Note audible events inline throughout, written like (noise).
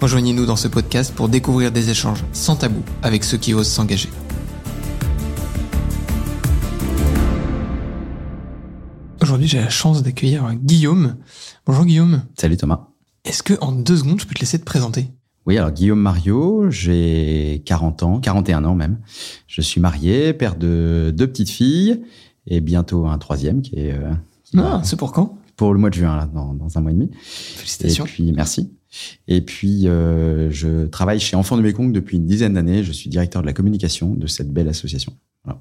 Rejoignez-nous dans ce podcast pour découvrir des échanges sans tabou avec ceux qui osent s'engager. Aujourd'hui, j'ai la chance d'accueillir Guillaume. Bonjour Guillaume. Salut Thomas. Est-ce que en deux secondes, je peux te laisser te présenter? Oui, alors Guillaume Mario, j'ai 40 ans, 41 ans même. Je suis marié, père de deux petites filles et bientôt un troisième qui est... Euh, qui Ah, va- c'est pour quand? Pour le mois de juin, là, dans, dans un mois et demi. Félicitations. Et puis, merci. Et puis, euh, je travaille chez Enfants du Mékong depuis une dizaine d'années. Je suis directeur de la communication de cette belle association. Voilà.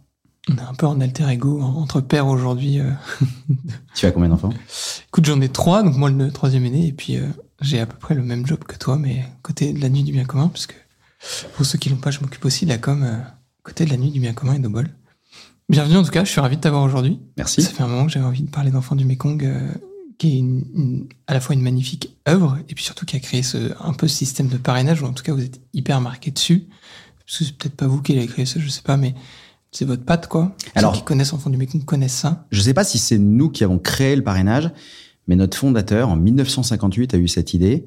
On est un peu en alter ego en- entre pères aujourd'hui. euh. (laughs) Tu as combien d'enfants? Écoute, j'en ai trois, donc moi le troisième aîné, et puis euh, j'ai à peu près le même job que toi, mais côté de la nuit du bien commun, parce que pour ceux qui l'ont pas, je m'occupe aussi de la com euh, côté de la nuit du bien commun et d'Obol. Bienvenue en tout cas, je suis ravi de t'avoir aujourd'hui. Merci. Ça fait un moment que j'avais envie de parler d'Enfants du Mekong, euh, qui est une- une- à la fois une magnifique œuvre, et puis surtout qui a créé ce, un peu ce système de parrainage, ou en tout cas vous êtes hyper marqué dessus. Parce que c'est peut-être pas vous qui l'avez créé ça, je sais pas, mais c'est votre patte quoi. Alors- Ceux qui connaissent Enfants du Mekong connaissent ça. Je ne sais pas si c'est nous qui avons créé le parrainage, mais notre fondateur, en 1958, a eu cette idée.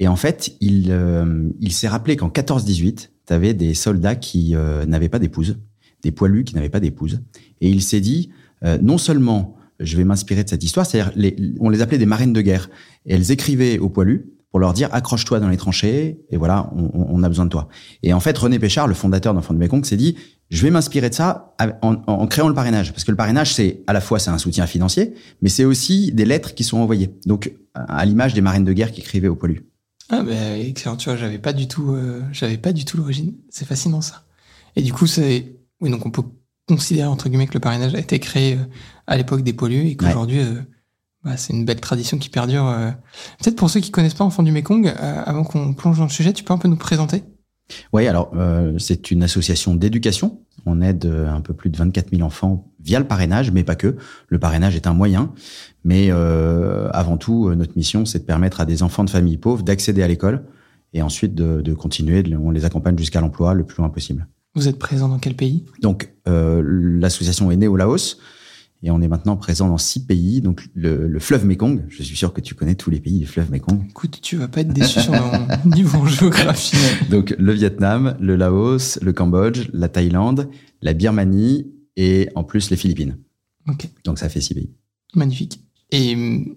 Et en fait, il, euh, il s'est rappelé qu'en 14-18, tu avais des soldats qui euh, n'avaient pas d'épouse, des poilus qui n'avaient pas d'épouse. Et il s'est dit, euh, non seulement je vais m'inspirer de cette histoire, c'est-à-dire on les appelait des marines de guerre. Et elles écrivaient aux poilus pour leur dire accroche-toi dans les tranchées, et voilà, on, a besoin de toi. Et en fait, René Péchard, le fondateur d'Enfants de Mékong, s'est dit, je vais m'inspirer de ça en, créant le parrainage. Parce que le parrainage, c'est à la fois c'est un soutien financier, mais c'est aussi des lettres qui sont envoyées. Donc, à à l'image des marines de guerre qui écrivaient aux poilus. Ah ben excellent, tu vois, j'avais pas du tout, euh, j'avais pas du tout l'origine. C'est fascinant ça. Et du coup, c'est, oui, donc on peut considérer entre guillemets que le parrainage a été créé euh, à l'époque des pollues et qu'aujourd'hui, euh, bah, c'est une belle tradition qui perdure. euh. Peut-être pour ceux qui connaissent pas Enfants du Mekong, euh, avant qu'on plonge dans le sujet, tu peux un peu nous présenter? Oui, alors, c'est une association d'éducation. On aide un peu plus de 24 000 enfants via le parrainage, mais pas que. Le parrainage est un moyen. Mais avant tout, notre mission, c'est de permettre à des enfants de familles pauvres d'accéder à l'école et ensuite de, de continuer. de- on les accompagne jusqu'à l'emploi le plus loin possible. Vous êtes présent dans quel pays? Donc, euh, l'association est née au Laos et on est maintenant présent dans six pays. Donc, le, le fleuve Mekong, je suis sûr que tu connais tous les pays du fleuve Mekong. Écoute, tu vas pas être déçu sur mon (laughs) niveau géographie. Donc, le Vietnam, le Laos, le Cambodge, la Thaïlande, la Birmanie et en plus les Philippines. Ok, Donc, ça fait six pays. magnifique. Et hum,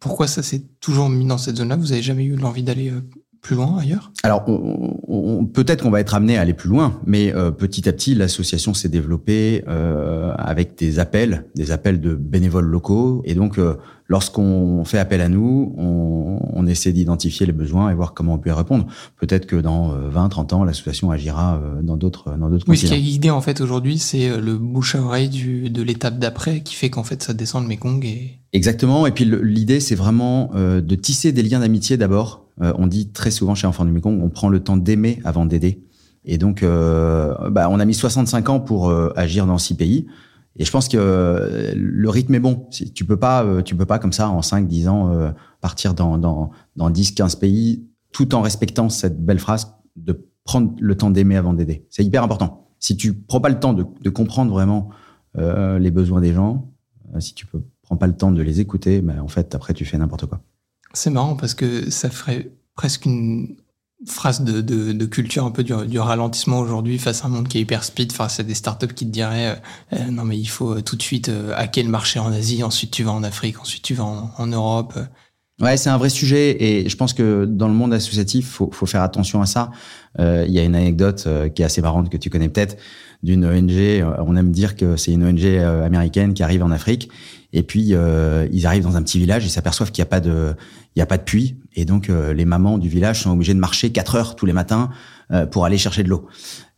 pourquoi ça s'est toujours mis dans cette zone-là? Vous avez jamais eu l'envie d'aller euh, plus loin ailleurs? Alors, on- on- peut-être qu'on va être amené à aller plus loin, mais euh, petit à petit, l'association s'est développée euh, avec des appels, des appels de bénévoles locaux. Et donc, euh, lorsqu'on fait appel à nous, on, on essaie d'identifier les besoins et voir comment on peut y répondre. Peut-être que dans euh, 20, 30 ans, l'association agira euh, dans d'autres dans d'autres Oui, ce qui a continents. guidé en fait aujourd'hui, c'est euh, le bouche à oreille du, de l'étape d'après qui fait qu'en fait ça descend le Mekong et Exactement. Et puis l'idée, c'est vraiment euh, de tisser des liens d'amitié d'abord. Euh, on dit très souvent chez Enfants du Mekong, on prend le temps d'aimer avant d'aider. Et donc, euh, bah, on a mis 65 ans pour euh, agir dans six pays. Et je pense que le rythme est bon. Tu peux pas, tu peux pas comme ça en 5, 10 ans partir dans, dans, dans 10, 15 pays tout en respectant cette belle phrase de prendre le temps d'aimer avant d'aider. C'est hyper important. Si tu prends pas le temps de, comprendre vraiment les besoins des gens, si tu peux, prends pas le temps de les écouter, ben, en fait, après, tu fais n'importe quoi. C'est marrant parce que ça ferait presque une phrase de, culture un peu du, ralentissement aujourd'hui face à un monde qui est hyper speed, face à des startups qui te diraient euh, euh, non mais il faut euh, tout de suite hacker le marché en Asie, ensuite tu vas en Afrique, ensuite tu vas en, Europe. Ouais, c'est un vrai sujet et je pense que dans le monde associatif, faut, faut faire attention à ça. Il y a une anecdote qui est assez marrante que tu connais peut-être d'une ONG. On aime dire que c'est une ONG américaine qui arrive en Afrique et puis euh, ils arrivent dans un petit village et s'aperçoivent qu'il n'y a pas de, il y a pas de puits et donc euh, les mamans du village sont obligées de marcher quatre heures tous les matins euh, pour aller chercher de l'eau.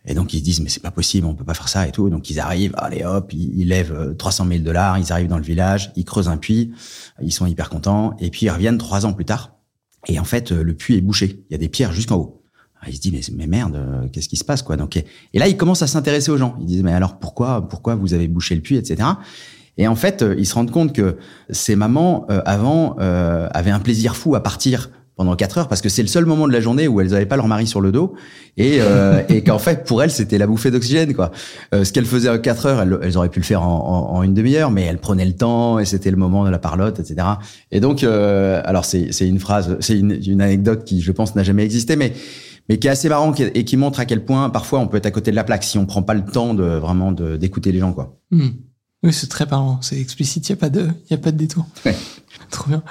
Et donc ils se disent mais c'est pas possible, on peut pas faire ça et tout. Donc ils arrivent, allez hop, ils, ils lèvent euh, 300 000 dollars, ils arrivent dans le village, ils creusent un puits, ils sont hyper contents et puis ils reviennent trois ans plus tard Et en fait, le puits est bouché. Il y a des pierres jusqu'en haut. il se dit mais, merde, qu'est-ce qui se passe quoi? Donc et, là, il commence à s'intéresser aux gens. Il dit mais alors pourquoi pourquoi vous avez bouché le puits, etc. Et en fait, ils se rendent compte que ces mamans avant avaient un plaisir fou à partir pendant quatre heures parce que c'est le seul moment de la journée où elles n'avaient pas leur mari sur le dos et, euh, et qu'en fait pour elles c'était la bouffée d'oxygène quoi. Euh, ce qu'elles faisaient à quatre heures, elles, auraient pu le faire en, une demi-heure, mais elles prenaient le temps et c'était le moment de la parlotte, etc. Et donc euh, alors c'est une phrase, c'est une, une anecdote qui je pense n'a jamais existé, mais mais qui est assez marrant et qui montre à quel point parfois on peut être à côté de la plaque si on prend pas le temps de vraiment d'écouter les gens quoi. Mmh. Oui, c'est très parlant, c'est explicite, il y a pas de il y a pas de détour. Ouais. (laughs) Trop bien.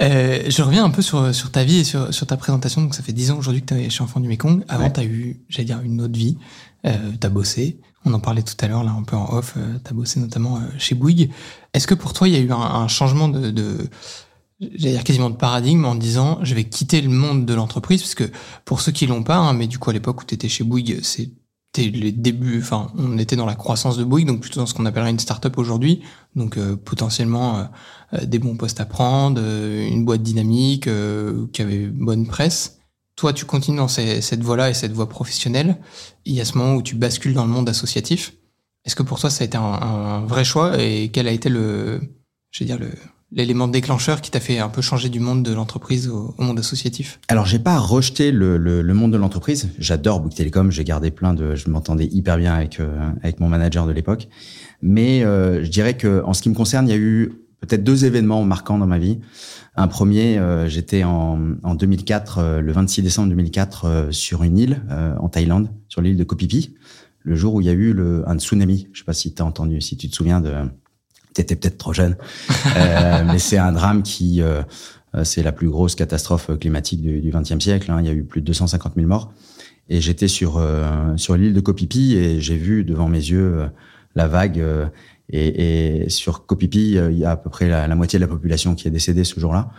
Euh, je reviens un peu sur, sur ta vie et sur, sur ta présentation. Donc, ça fait 10 ans aujourd'hui que tu es chez Enfant du Mekong. Avant, Ouais. tu as eu, j'allais dire, une autre vie. Euh, tu as bossé. On en parlait tout à l'heure, là, un peu en off. Euh, tu as bossé notamment euh, chez Bouygues. Est-ce que pour toi, il y a eu un, un changement de, de j'allais dire quasiment de paradigme en disant je vais quitter le monde de l'entreprise? Parce que pour ceux qui l'ont pas hein, mais du coup à l'époque où tu étais chez Bouygues les débuts enfin on était dans la croissance de Bouygues donc plutôt dans ce qu'on appellerait une start-up aujourd'hui. Donc euh, potentiellement euh, euh, des bons postes à prendre une boîte dynamique qui avait bonne presse. Toi tu continues dans cette voie-là et cette voie professionnelle. Il y a ce moment où tu bascules dans le monde associatif. Est-ce que pour toi ça a été un, un vrai choix et quel a été le je vais dire le l'élément déclencheur qui t'a fait un peu changer du monde de l'entreprise au, monde associatif Alors j'ai pas rejeté le, le, le monde de l'entreprise. J'adore Bouygues Télécom. J'ai gardé plein de. Je m'entendais hyper bien avec euh, avec mon manager de l'époque. Mais euh, je dirais que en ce qui me concerne, il y a eu peut-être deux événements marquants dans ma vie. Un premier, euh, j'étais en, en 2004, euh, le 26 décembre 2004, euh, sur une île en Thaïlande, sur l'île de Koh Phi Phi, le jour où il y a eu le, un tsunami. Je sais pas si tu as entendu, si tu te souviens de. T'étais peut-être trop jeune, euh, (laughs) mais c'est un drame qui, euh, euh, c'est la plus grosse catastrophe climatique du, XXe siècle. hein. Il y a eu plus de 250 000 morts. Et j'étais sur euh, sur l'île de Phi et j'ai vu devant mes yeux euh, la vague. euh, et, et sur euh, il y a à peu près la, la moitié de la population qui est décédée ce jour-là.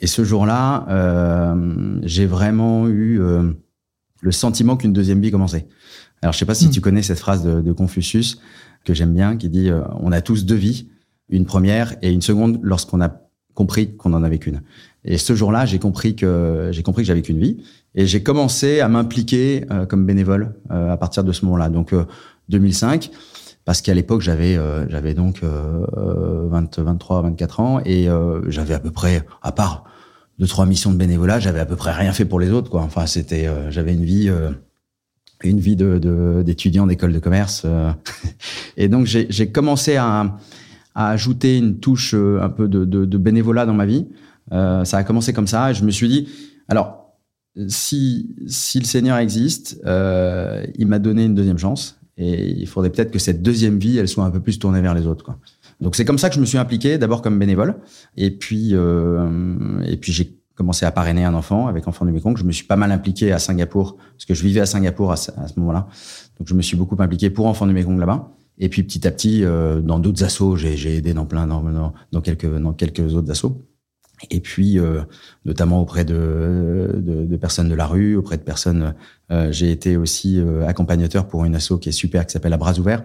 Et ce jour-là, euh, j'ai vraiment eu euh, le sentiment qu'une deuxième vie commençait. Alors, je sais pas si Mm. tu connais cette phrase de, de Confucius que j'aime bien, qui dit euh, on a tous deux vies, une première et une seconde lorsqu'on a compris qu'on en avait qu'une. Et ce jour-là, j'ai compris que j'ai compris que j'avais qu'une vie et j'ai commencé à m'impliquer euh, comme bénévole euh, à partir de ce moment-là. Donc euh, 2005 parce qu'à l'époque j'avais euh, j'avais donc euh, euh, 20, 23 24 ans et euh, j'avais à peu près à part deux trois missions de bénévolat, j'avais à peu près rien fait pour les autres quoi. Enfin, c'était euh, j'avais une vie une vie de de- d'étudiant d'école de commerce (laughs) et donc j'ai commencé à à ajouter une touche euh, un peu de, de, de bénévolat dans ma vie. Euh, ça a commencé comme ça. Et je me suis dit, alors, si, si le Seigneur existe, euh, il m'a donné une deuxième chance. Et il faudrait peut-être que cette deuxième vie, elle soit un peu plus tournée vers les autres. Quoi. Donc c'est comme ça que je me suis impliqué, d'abord comme bénévole. Et puis, euh, et puis j'ai commencé à parrainer un enfant avec Enfant du Mekong. Je me suis pas mal impliqué à Singapour, parce que je vivais à Singapour à ce, ce moment-là. Donc je me suis beaucoup impliqué pour Enfant du Mekong là-bas. Et puis petit à petit, euh, dans d'autres assos, j'ai j'ai aidé dans plein, dans, dans, dans quelques, dans quelques autres assos. Et puis, euh, notamment auprès de, de, de personnes de la rue, auprès de personnes. euh, j'ai été aussi euh, accompagnateur pour une asso qui est super, qui s'appelle À Bras Ouverts.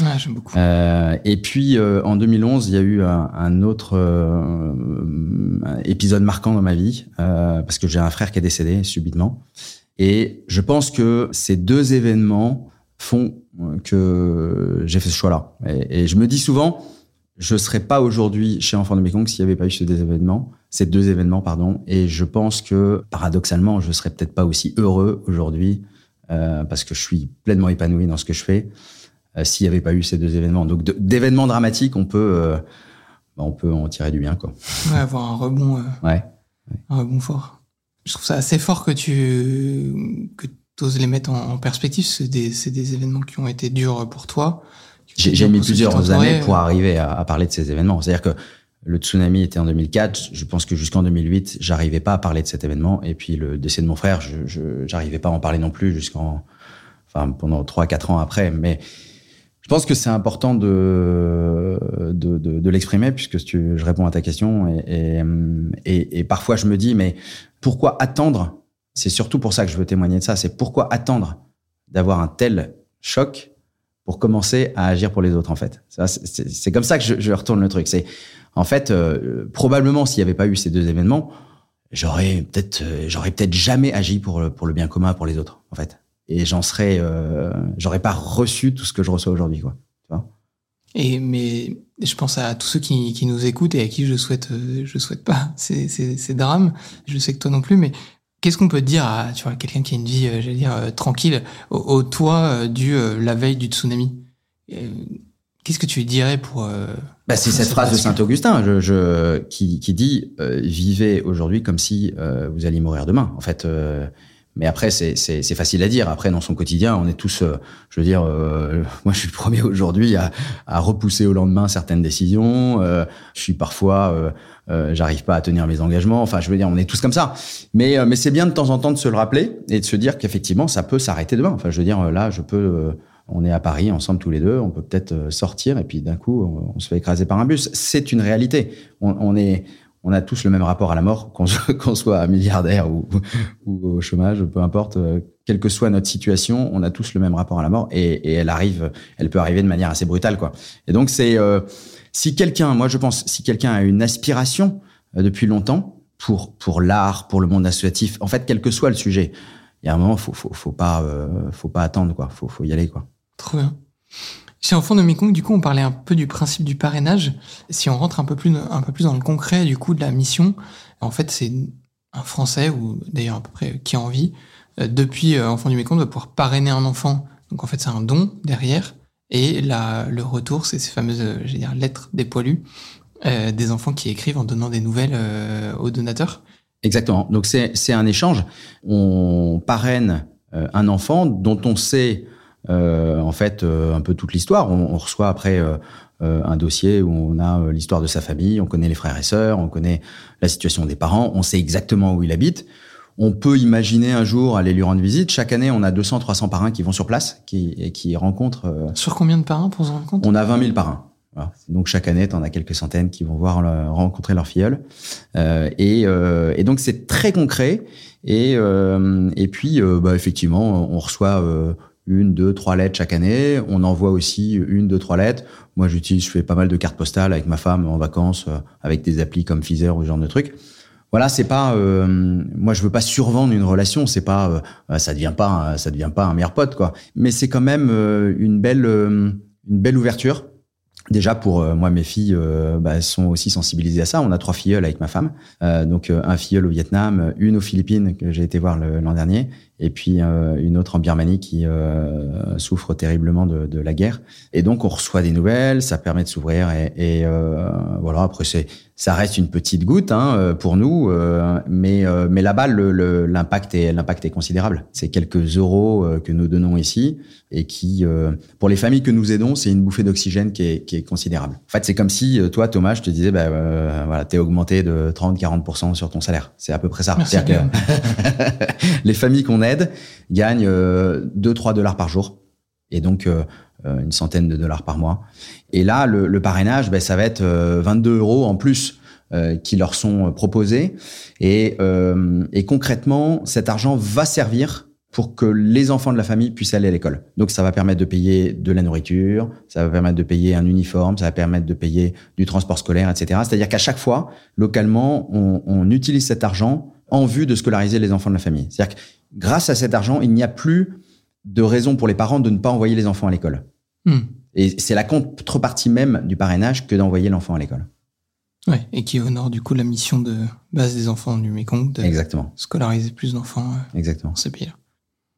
ouais, j'aime beaucoup Euh, et puis, euh, en 2011, il y a eu un, un autre euh, un épisode marquant dans ma vie, euh, parce que j'ai un frère qui est décédé subitement. Et je pense que ces deux événements font que j'ai fait ce choix-là. Et, et je me dis souvent, je serais pas aujourd'hui chez Enfants de Mekong s'il n'y avait pas eu ces deux événements, ces deux événements, pardon. Et je pense que, paradoxalement, je serais peut-être pas aussi heureux aujourd'hui, euh, parce que je suis pleinement épanoui dans ce que je fais euh, s'il n'y avait pas eu ces deux événements. Donc d'événements dramatiques, on peut, euh, bah, on peut en tirer du bien, quoi. ouais, avoir un rebond euh, Ouais. un rebond fort je trouve ça assez fort que tu que oses les mettre en, en perspective c'est des, des événements qui ont été durs pour toi J'ai mis plusieurs années pour arriver à, à parler de ces événements. C'est-à-dire que le tsunami était en 2004. Je pense que jusqu'en 2008, j'arrivais pas à parler de cet événement. Et puis le décès de mon frère, je, je j'arrivais pas à en parler non plus jusqu'en, enfin pendant trois quatre ans après. Mais je pense que c'est important de de, de, de l'exprimer puisque tu, je réponds à ta question et, et, et, et parfois je me dis mais pourquoi attendre C'est surtout pour ça que je veux témoigner de ça. C'est pourquoi attendre d'avoir un tel choc pour commencer à agir pour les autres en fait. C'est- comme ça que je, retourne le truc. C'est en fait euh, probablement s'il n'y avait pas eu ces deux événements, j'aurais peut-être, j'aurais peut-être jamais agi pour le, bien commun pour les autres, en fait. Et j'en serais, j'aurais pas reçu tout ce que je reçois aujourd'hui, quoi. Tu vois? Et mais je pense à tous ceux qui, nous écoutent et à qui je souhaite, je souhaite pas ces, ces, ces drames. Je sais que toi non plus, mais Qu'est-ce qu'on peut dire à tu vois, quelqu'un qui a une vie, j'allais dire, tranquille, au, au toit du la veille du tsunami? Qu'est-ce que tu dirais pour... Euh, bah, c'est cette phrase de Saint-Augustin je, je, qui, qui dit euh, Vivez aujourd'hui comme si euh, vous alliez mourir demain ». En fait, mais après, c'est facile à dire. Après, dans son quotidien, on est tous... je veux dire, (laughs) moi, je suis le premier aujourd'hui à, à, repousser au lendemain certaines décisions. je suis parfois... j'arrive pas à tenir mes engagements. Enfin, je veux dire, on est tous comme ça. Mais, mais c'est bien de temps en temps de se le rappeler et de se dire qu'effectivement, ça peut s'arrêter demain. Enfin, je veux dire, là, je peux on est à Paris ensemble tous les deux, on peut peut-être euh, sortir et puis d'un coup on, se fait écraser par un bus. C'est une réalité. On, est, on a tous le même rapport à la mort, qu'on (laughs) soit milliardaire ou, au chômage, peu importe, euh, quelle que soit notre situation, on a tous le même rapport à la mort et, elle arrive, elle peut arriver de manière assez brutale quoi. Et donc c'est euh, si quelqu'un, moi je pense, si quelqu'un a une aspiration depuis longtemps pour pour l'art, pour le monde associatif, en fait quel que soit le sujet, il y a un moment faut faut, faut pas faut pas attendre quoi, faut faut y aller quoi. Trop bien. Chez Enfants de Mekong, du coup, on parlait un peu du principe du parrainage. Si on rentre un peu plus, un peu plus dans le concret, du coup, de la mission, en fait, c'est un Français, ou d'ailleurs à peu près qui a envie, euh, depuis euh, Enfants du Mekong, va pouvoir parrainer un enfant. Donc, en fait, c'est un don derrière. Et la, le retour, c'est ces fameuses, euh, lettres des poilus, des enfants qui écrivent en donnant des nouvelles aux donateurs. Exactement. Donc, c'est un échange. On parraine un enfant dont on sait en fait euh, un peu toute l'histoire. On, reçoit après euh, un dossier où on a l'histoire de sa famille, on connaît les frères et sœurs, on connaît la situation des parents, on sait exactement où il habite. On peut imaginer un jour aller lui rendre visite. Chaque année, on a 200, 300 parrains qui vont sur place, qui, et qui rencontrent. Sur combien de parrains pour se rendre compte? On a 20 000 parrains. Donc chaque année, on as quelques centaines qui vont voir rencontrer leur filleul. Euh, et, euh, et, donc c'est très concret. Et, euh, et puis, bah, effectivement, on reçoit une, deux, trois lettres chaque année. On envoie aussi une, deux, trois lettres. Moi, j'utilise, je fais pas mal de cartes postales avec ma femme en vacances, euh, avec des applis comme Fizer ou ce genre de trucs. Voilà, c'est pas, euh, moi, je veux pas survendre une relation. C'est pas, euh, ça devient pas, ça devient pas un meilleur pote, quoi. Mais c'est quand même une belle, une belle ouverture Déjà pour euh, moi, mes filles euh, bah, sont aussi sensibilisées à ça. On a trois filleuls avec ma femme, euh, donc un filleul au Vietnam, une aux Philippines que j'ai été voir l'an dernier, et puis une autre en Birmanie qui souffre terriblement de, de, la guerre. Et donc on reçoit des nouvelles, ça permet de s'ouvrir et, et voilà. Après c'est ça reste une petite goutte hein, euh, pour nous, euh, mais euh, mais là-bas l'impact est l'impact est considérable. C'est quelques euros que nous donnons ici et qui pour les familles que nous aidons, c'est une bouffée d'oxygène qui est, qui est considérable. En fait, c'est comme si toi Thomas, je te disais bah voilà, t'es augmenté de 30 40% sur ton salaire. C'est à peu près ça. Merci bien. (laughs) les familles qu'on aide gagnent 2 3 dollars par jour. Et donc euh, une centaine de dollars par mois. Et là, le, parrainage, ben, ça va être 22 euh, euros en plus euh, qui leur sont proposés. Et, et concrètement, cet argent va servir pour que les enfants de la famille puissent aller à l'école. Donc ça va permettre de payer de la nourriture, ça va permettre de payer un uniforme, ça va permettre de payer du transport scolaire, etc. C'est-à-dire qu'à chaque fois, localement, on, utilise cet argent en vue de scolariser les enfants de la famille. C'est-à-dire que grâce à cet argent, il n'y a plus de raison pour les parents de ne pas envoyer les enfants à l'école. Hmm. Et c'est la contrepartie même du parrainage que d'envoyer l'enfant à l'école. Ouais, et qui honore du coup la mission de base des enfants du Mekong de Exactement. scolariser plus d'enfants euh, Exactement. dans ces pays-là.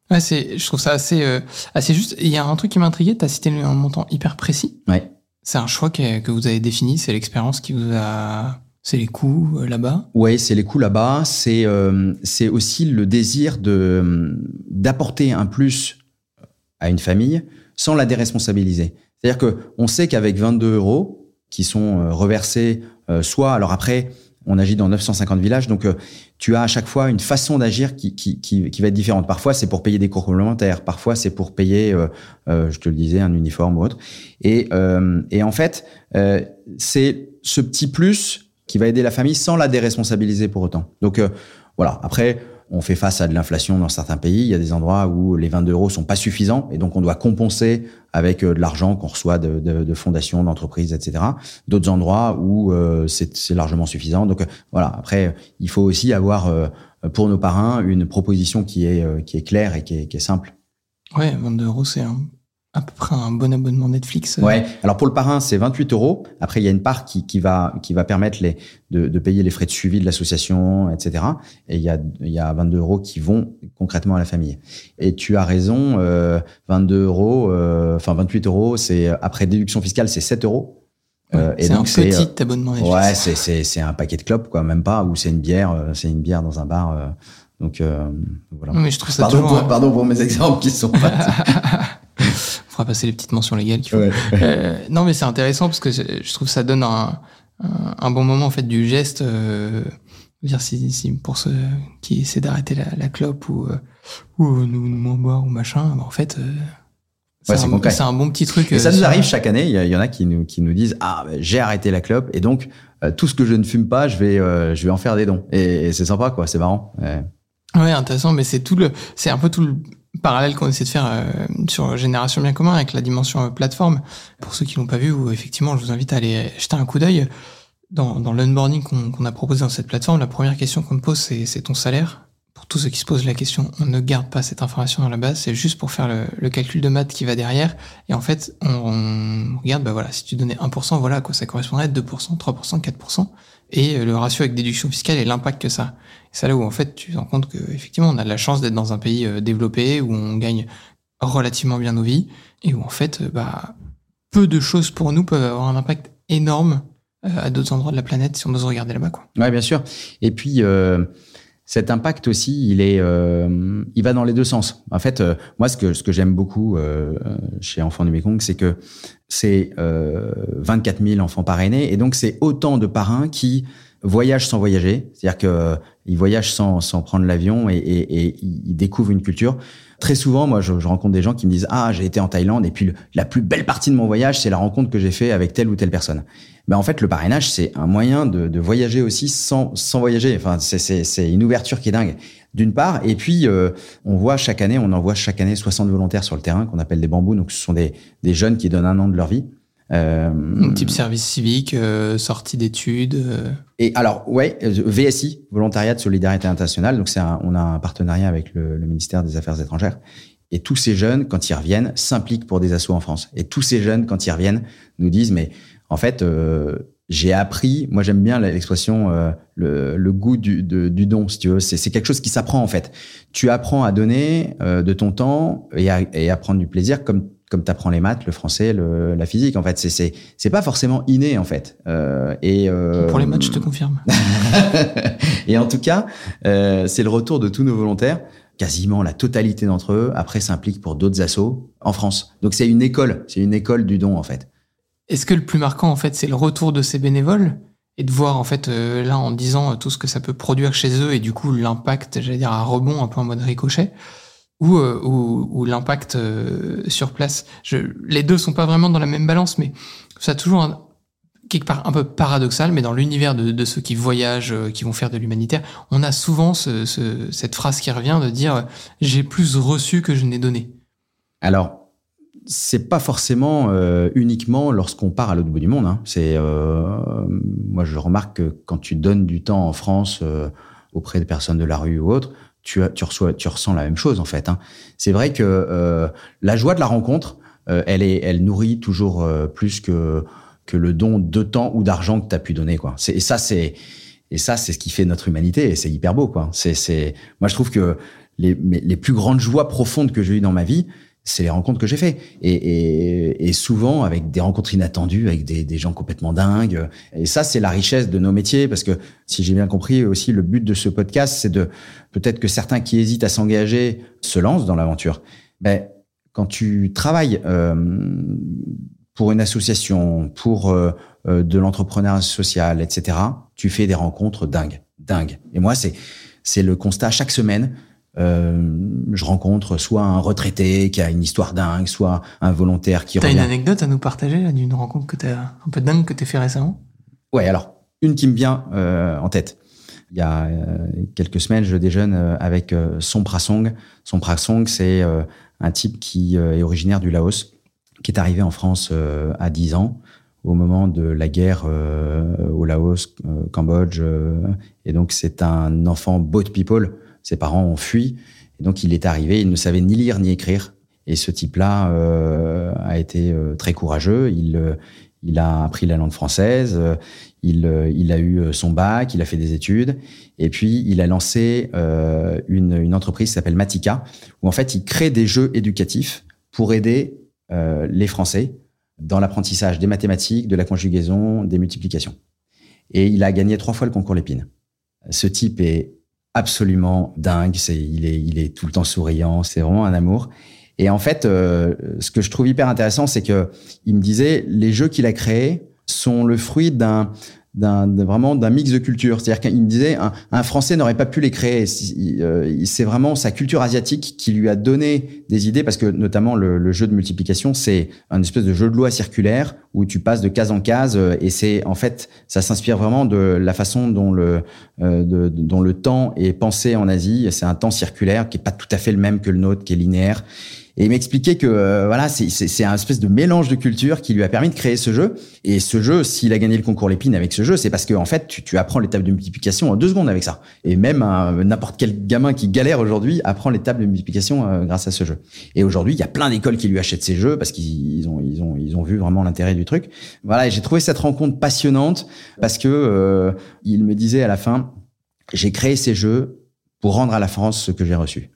Ouais, c'est, je trouve ça assez, euh, assez juste. Il y a un truc qui m'a intrigué, tu as cité un montant hyper précis. Ouais. C'est un choix que, que vous avez défini, c'est l'expérience qui vous a c'est les coûts euh, là-bas Oui, c'est les coûts là-bas. C'est euh, c'est aussi le désir de d'apporter un plus à une famille sans la déresponsabiliser. C'est-à-dire que on sait qu'avec 22 euros qui sont euh, reversés, euh, soit alors après on agit dans 950 villages, donc euh, tu as à chaque fois une façon d'agir qui, qui, qui, qui, va être différente. Parfois c'est pour payer des cours complémentaires, parfois c'est pour payer, je te le disais, un uniforme ou autre. Et, et en fait, c'est ce petit plus qui va aider la famille sans la déresponsabiliser pour autant. Donc voilà. Après, on fait face à de l'inflation dans certains pays. Il y a des endroits où les 22 euros sont pas suffisants et donc on doit compenser avec euh, de l'argent qu'on reçoit de, de, de fondations, d'entreprises, etc. D'autres endroits où euh, c'est largement suffisant. Donc euh, voilà. Après, il faut aussi avoir pour nos parrains une proposition qui est qui est claire et qui est, qui est simple. Ouais, 22 euros, c'est un à peu près un bon abonnement Netflix. Euh. Ouais. Alors pour le parrain, c'est 28 euros. Après, il y a une part qui, qui va qui va permettre les de, de payer les frais de suivi de l'association, etc. Et il y a il y a 22 euros qui vont concrètement à la famille. Et tu as raison, euh, 22 euros, euh, enfin 28 euros, c'est après déduction fiscale, c'est 7 euros. Euh, c'est un petit euh, abonnement Netflix. Ouais, c'est c'est c'est un paquet de clopes quoi, même pas. Ou c'est une bière, c'est une bière dans un bar. donc voilà. mais je trouve ça pardon, toujours... pour, pardon pour mes (laughs) exemples qui sont pas. (laughs) fera passer les petites mentions légales qu'il faut. Euh, non, mais c'est intéressant parce que je trouve que ça donne un, un, bon moment en fait du geste. Euh, dire si, si pour ceux qui essaient d'arrêter la, la, clope ou euh, ou nous, nous moins boire ou machin, bah, en fait. Euh, c'est un, un, bon petit truc. Et ça nous arrive chaque année. Il y, y, en a qui nous, qui nous disent Ah, bah, j'ai arrêté la clope et donc tout ce que je ne fume pas, je vais, je vais en faire des dons. Et, et c'est sympa, quoi. C'est marrant. Ouais. ouais, intéressant. Mais c'est tout le, c'est un peu tout le, parallèle qu'on essaie de faire euh, sur Génération Bien Commun avec la dimension euh, plateforme. Pour ceux qui l'ont pas vu, ou effectivement, je vous invite à aller jeter un coup d'œil. Dans, dans l'onboarding qu'on a proposé dans cette plateforme, la première question qu'on te pose, c'est ton salaire. Pour tous ceux qui se posent la question, on ne garde pas cette information dans la base, c'est juste pour faire le, calcul de maths qui va derrière. Et en fait, on, on regarde, bah voilà, si tu donnais 1%, voilà à quoi ça correspondrait, 2%, 3%, 4% et euh, le ratio avec déduction fiscale et l'impact que ça. C'est là où en fait tu te rends compte que effectivement on a de la chance d'être dans un pays euh, développé où on gagne relativement bien nos vies et où en fait euh, bah peu de choses pour nous peuvent avoir un impact énorme à d'autres endroits de la planète si on ose regarder là-bas quoi. Ouais bien sûr. Et puis euh, cet impact aussi, il est, euh, il va dans les deux sens. En fait, euh, moi, ce que ce que j'aime beaucoup euh, chez Enfants du Mekong, c'est que c'est 24 000 enfants parrainés, et donc c'est autant de parrains qui voyagent sans voyager, c'est-à-dire que ils voyagent sans sans prendre l'avion et, et, et, ils découvrent une culture. Très souvent, moi, je, je, rencontre des gens qui me disent ah j'ai été en Thaïlande et puis le, la plus belle partie de mon voyage, c'est la rencontre que j'ai fait avec telle ou telle personne. Ben en fait, le parrainage, c'est un moyen de, de, voyager aussi sans, sans voyager. Enfin, c'est une ouverture qui est dingue, d'une part. Et puis, euh, on voit chaque année, on envoie chaque année 60 volontaires sur le terrain qu'on appelle des bambous. Donc, ce sont des, des jeunes qui donnent un an de leur vie. Euh, type service civique, euh, sortie d'études. Euh. Et alors, ouais, VSI, volontariat de solidarité internationale. Donc, c'est on a un partenariat avec le, le, ministère des Affaires étrangères. Et tous ces jeunes, quand ils reviennent, s'impliquent pour des assauts en France. Et tous ces jeunes, quand ils reviennent, nous disent, mais en fait, euh, j'ai appris, moi j'aime bien l'expression euh, le, le, goût du, de, du don, si tu veux. C'est quelque chose qui s'apprend en fait. Tu apprends à donner euh, de ton temps et à, et à prendre du plaisir comme comme tu apprends les maths, le français, le, la physique. En fait, c'est c'est pas forcément inné en fait. Euh, et euh... pour les maths, je te confirme. (laughs) et en tout cas, euh, c'est le retour de tous nos volontaires. Quasiment la totalité d'entre eux après s'impliquent pour d'autres assos en France. Donc c'est une école, c'est une école du don en fait. Est-ce que le plus marquant, en fait, c'est le retour de ces bénévoles et de voir, en fait, euh, là, en disant tout ce que ça peut produire chez eux et du coup, l'impact, j'allais dire, à rebond, un peu en mode ricochet, ou, euh, ou, l'impact euh, sur place. Les deux sont pas vraiment dans la même balance, mais ça a toujours un, quelque part un peu paradoxal, mais dans l'univers de, ceux qui voyagent, qui vont faire de l'humanitaire, on a souvent ce, ce, cette phrase qui revient de dire j'ai plus reçu que je n'ai donné. Alors, c'est pas forcément euh, uniquement lorsqu'on part à l'autre bout du monde. Hein. Euh, moi je remarque que quand tu donnes du temps en France euh, auprès de personnes de la rue ou autres, tu, tu reçois, tu ressens la même chose en fait. Hein. C'est vrai que euh, la joie de la rencontre, euh, elle est, elle nourrit toujours euh, plus que que le don de temps ou d'argent que tu as pu donner quoi. Et ça c'est et ça c'est ce qui fait notre humanité et c'est hyper beau quoi. C'est c'est moi je trouve que les les plus grandes joies profondes que j'ai eues dans ma vie, c'est les rencontres que j'ai fait. Et, et, et, souvent avec des rencontres inattendues avec des, des gens complètement dingues. Et ça c'est la richesse de nos métiers parce que si j'ai bien compris aussi le but de ce podcast c'est de peut-être que certains qui hésitent à s'engager se lancent dans l'aventure. Ben quand tu travailles euh, pour une association pour euh, euh de l'entrepreneuriat social etc tu fais des rencontres dingues. Dingues. Et moi c'est c'est le constat chaque semaine je rencontre soit un retraité qui a une histoire dingue, soit un volontaire qui T'as une anecdote à nous partager d'une rencontre que un peu dingue que t'as fait récemment? Ouais, alors une qui me vient euh, en tête. Il y a euh, quelques semaines, je déjeune euh, avec euh, Som Prasong. Som Prasong, c'est euh, un type qui euh, est originaire du Laos, qui est arrivé en France euh, à 10 ans, au moment de la guerre euh, au Laos, euh, Cambodge. euh, et donc, c'est un enfant boat people. Ses parents ont fui. Et donc, il est arrivé, il ne savait ni lire ni écrire. Et ce type-là euh, a été euh, très courageux. Il, euh, il a appris la langue française. il, a eu son bac, il a fait des études. Et puis, il a lancé une, entreprise qui s'appelle Matica, où en fait, il crée des jeux éducatifs pour aider les Français dans l'apprentissage des mathématiques, de la conjugaison, des multiplications. Et il a gagné trois fois le concours Lépine. Ce type est absolument dingue. C'est, il est, il est tout le temps souriant. C'est vraiment un amour. Et en fait, euh, ce que je trouve hyper intéressant, c'est que il me disait les jeux qu'il a créés sont le fruit d'un d'un vraiment d'un mix de cultures. C'est-à-dire qu'il me disait un, un Français n'aurait pas pu les créer. Euh, C'est vraiment sa culture asiatique qui lui a donné des idées parce que notamment le, le jeu de multiplication, c'est un espèce de jeu de loi circulaire où tu passes de case en case euh, et c'est en fait ça s'inspire vraiment de la façon dont le euh, de- dont le temps est pensé en Asie. C'est un temps circulaire qui est pas tout à fait le même que le nôtre, qui est linéaire. Et il m'expliquait que euh, voilà, c'est- un espèce de mélange de culture qui lui a permis de créer ce jeu. Et ce jeu, s'il a gagné le concours Lépine avec ce jeu, c'est parce que en fait, tu, tu apprends les tables de multiplication en deux secondes avec ça. Et même n'importe quel gamin qui galère aujourd'hui apprend les tables de multiplication euh, grâce à ce jeu. Et aujourd'hui, il y a plein d'écoles qui lui achètent ces jeux parce qu'ils ils ont ils ont ils ont vu vraiment l'intérêt du truc. Voilà, j'ai trouvé cette rencontre passionnante parce que euh, il me disait à la fin, j'ai créé ces jeux pour rendre à la France ce que j'ai reçu.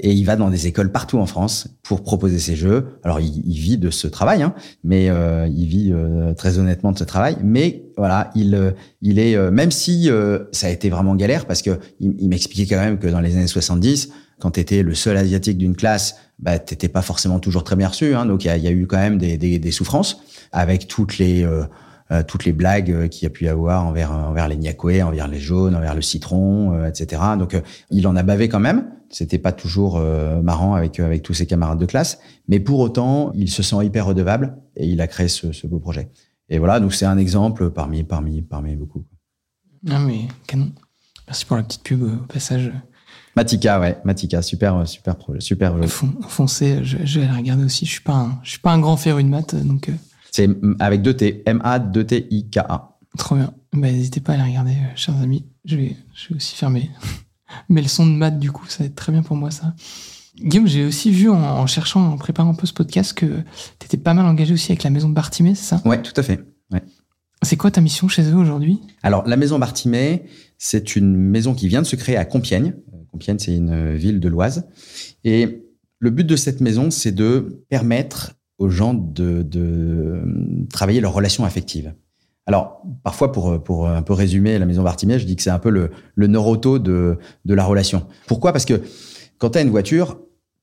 Et il va dans des écoles partout en France pour proposer ses jeux. Alors, il, vit de ce travail, hein, mais euh, il vit euh, très honnêtement de ce travail. Mais voilà, il, euh, il est, euh, même si euh, ça a été vraiment galère, parce que il, m'expliquait quand même que dans les années 70, quand tu le seul asiatique d'une classe, bah, t'étais pas forcément toujours très bien reçu. Hein, donc, il y a, eu quand même des, des, des souffrances avec toutes les euh, toutes les blagues qu'il y a pu avoir envers envers les Niakoué, envers les jaunes, envers le citron, etc. Donc, il en a bavé quand même. C'était pas toujours euh, marrant avec avec tous ses camarades de classe, mais pour autant, il se sent hyper redevable et il a créé ce, ce beau projet. Et voilà, donc c'est un exemple parmi parmi parmi beaucoup. Ah, mais canon. Merci pour la petite pub euh, au passage. Matika, ouais, Matika, super super projet, super. jeu. Fon- Foncé, je, je vais la regarder aussi. Je suis pas un, je suis pas un grand féru de maths, donc euh, C'est avec deux T, M A 2 T I K A. trop bien. Bah, n'hésitez pas à la regarder, euh, chers amis. Je vais, je vais aussi faire mes, mes leçons de maths, du coup, ça va être très bien pour moi, ça. Guillaume, j'ai aussi vu en, en cherchant, en préparant un peu ce podcast, que tu étais pas mal engagé aussi avec la maison de Bartimée, c'est ça? Ouais, tout à fait. C'est quoi ta mission chez eux aujourd'hui? Alors, la maison Bartimée, c'est une maison qui vient de se créer à Compiègne. Euh, Compiègne, c'est une euh, ville de l'Oise. Et le but de cette maison, c'est de permettre aux gens de, de euh, travailler leurs relations affectives. Alors, parfois, pour, euh, pour un peu résumer la maison Bartimée, je dis que c'est un peu le, le neuroto de, de la relation. Pourquoi? Parce que quand tu as une voiture,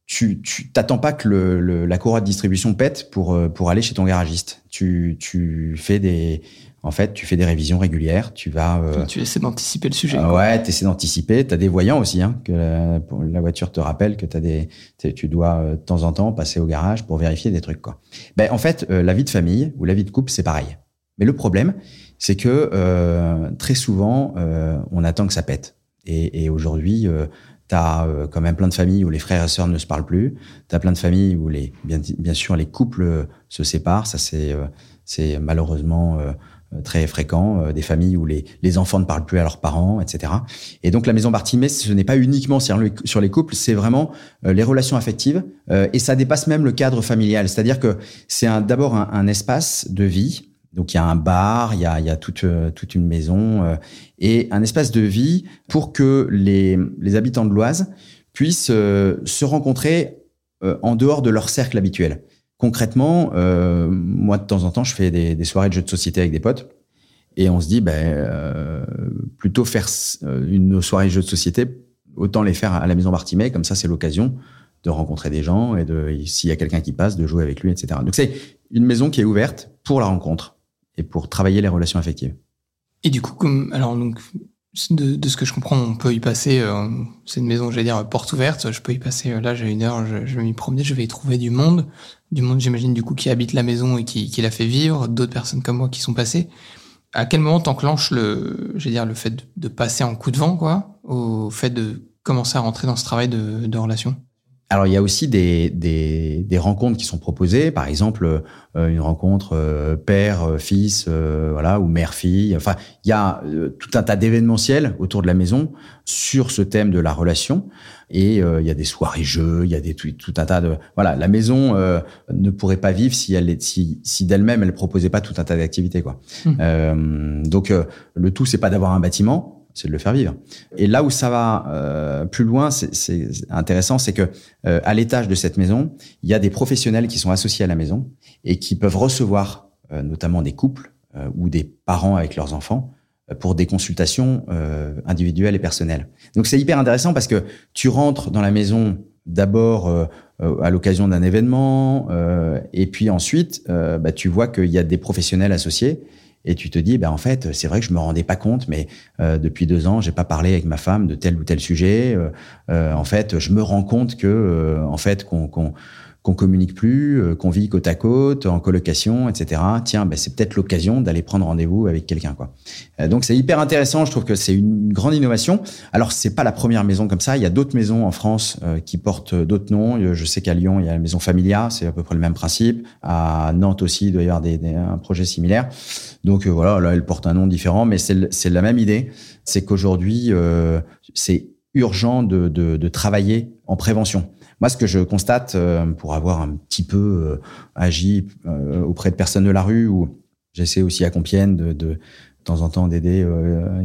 tu tu t'attends pas que le, le- la courroie de distribution pète pour, euh, pour aller chez ton garagiste. Tu, tu fais des... En fait, tu fais des révisions régulières, tu vas... euh, Tu essaies d'anticiper le sujet. ah ouais, tu essaies d'anticiper. Tu as des voyants aussi, hein, que la, voiture te rappelle que t'as des, tu dois euh, de temps en temps passer au garage pour vérifier des trucs. Quoi. Ben, en fait, euh, la vie de famille ou la vie de couple, c'est pareil. Mais le problème, c'est que euh, très souvent, euh, on attend que ça pète. Et, et aujourd'hui, euh, tu as quand même plein de familles où les frères et sœurs ne se parlent plus. Tu as plein de familles où, les, bien, bien sûr, les couples euh, se séparent. Ça, c'est euh, malheureusement euh, très fréquent. Euh, des familles où les, les enfants ne parlent plus à leurs parents, etc. Et donc, la maison Bartimée, ce n'est pas uniquement sur les, couples, c'est vraiment euh, les relations affectives. Euh, et ça dépasse même le cadre familial. C'est-à-dire que c'est d'abord un espace de vie. Donc, il y a un bar, il y a, il y a toute, euh, toute une maison euh, et un espace de vie pour que les, les habitants de l'Oise puissent euh, se rencontrer en dehors de leur cercle habituel. Concrètement, euh, moi, de temps en temps, je fais des, des soirées de jeux de société avec des potes. Et on se dit, ben, euh, plutôt faire une soirée de jeux de société, autant les faire à la maison Bartimée, comme ça c'est l'occasion de rencontrer des gens et de, s'il y a quelqu'un qui passe, de jouer avec lui, etc. Donc c'est une maison qui est ouverte pour la rencontre et pour travailler les relations affectives. Et du coup, comme, alors, donc, de, de ce que je comprends, on peut y passer, euh, c'est une maison, j'allais dire, porte ouverte, je peux y passer, euh, là, j'ai une heure, je, je vais m'y promener, je vais y trouver du monde, du monde, j'imagine, du coup, qui habite la maison et qui, qui la fait vivre, d'autres personnes comme moi qui sont passées. à quel moment t'enclenches le, je dire, le fait de, de passer en coup de vent, quoi, au fait de commencer à rentrer dans ce travail de, de relation? Alors il y a aussi des, des, des, rencontres qui sont proposées, par exemple euh, une rencontre euh, père euh, fils, voilà ou mère fille. Enfin il y a tout un tas d'événementiels autour de la maison sur ce thème de la relation et il y a des soirées jeux, il y a des tout, tout, un tas de voilà la maison ne pourrait pas vivre si elle si, si d'elle-même elle proposait pas tout un tas d'activités quoi. Mmh. donc le tout c'est pas d'avoir un bâtiment, c'est de le faire vivre. Et là où ça va euh, plus loin, c'est intéressant, c'est que euh, à l'étage de cette maison, il y a des professionnels qui sont associés à la maison et qui peuvent recevoir euh, notamment des couples ou des parents avec leurs enfants pour des consultations individuelles et personnelles. Donc c'est hyper intéressant parce que tu rentres dans la maison d'abord à l'occasion d'un événement et puis ensuite bah, tu vois qu'il y a des professionnels associés et tu te dis, ben en fait, c'est vrai que je me rendais pas compte, mais euh, depuis deux ans, j'ai pas parlé avec ma femme de tel ou tel sujet. Euh, euh en fait, je me rends compte que, en fait, qu'on qu'on communique plus, euh, qu'on vit côte à côte, en colocation, etc. Tiens, ben, c'est peut-être l'occasion d'aller prendre rendez-vous avec quelqu'un, quoi. Euh, donc c'est hyper intéressant. Je trouve que c'est une grande innovation. Alors c'est pas la première maison comme ça. Il y a d'autres maisons en France euh, qui portent d'autres noms. Je sais qu'à Lyon il y a la maison Familia, c'est à peu près le même principe. À Nantes aussi, il doit y avoir des, des, un projet similaire. Donc voilà, là elle porte un nom différent, mais c'est la même idée. C'est qu'aujourd'hui c'est urgent de, de, de travailler en prévention. Moi, ce que je constate, euh, pour avoir un petit peu euh, agi euh, auprès de personnes de la rue, ou j'essaie aussi à Compiègne de, de, de temps en temps d'aider